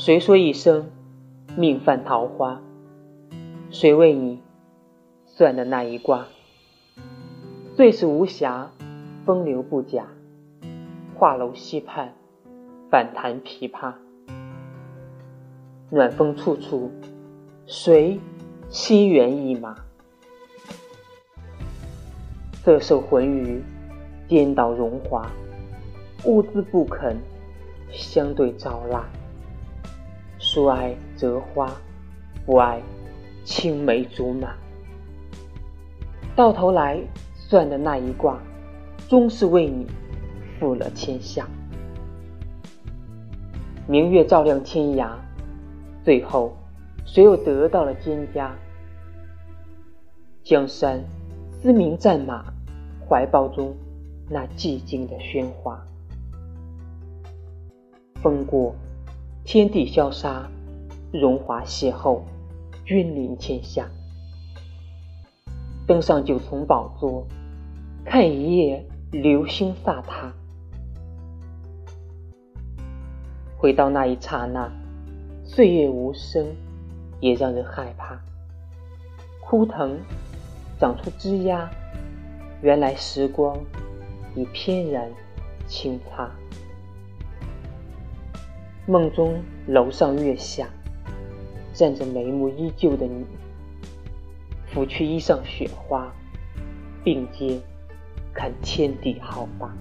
谁说一生命犯桃花？谁为你算的那一卦？最是无暇，风流不假。画楼西畔，反弹琵琶。暖风处处，谁惜缘一马？色受浑鱼，颠倒荣华。兀自不肯相对招纳。说爱折花，不爱青梅竹马。到头来算的那一卦，终是为你负了天下。明月照亮天涯，最后谁又得到了蒹葭？江山嘶鸣战马，怀抱中那寂静的喧哗。风过。天地消杀，荣华邂逅，君临天下。登上九重宝座，看一夜流星飒沓。回到那一刹那，岁月无声，也让人害怕。枯藤长出枝桠，原来时光已翩然轻擦。梦中楼上月下，站着眉目依旧的你，拂去衣上雪花，并肩看天地浩大。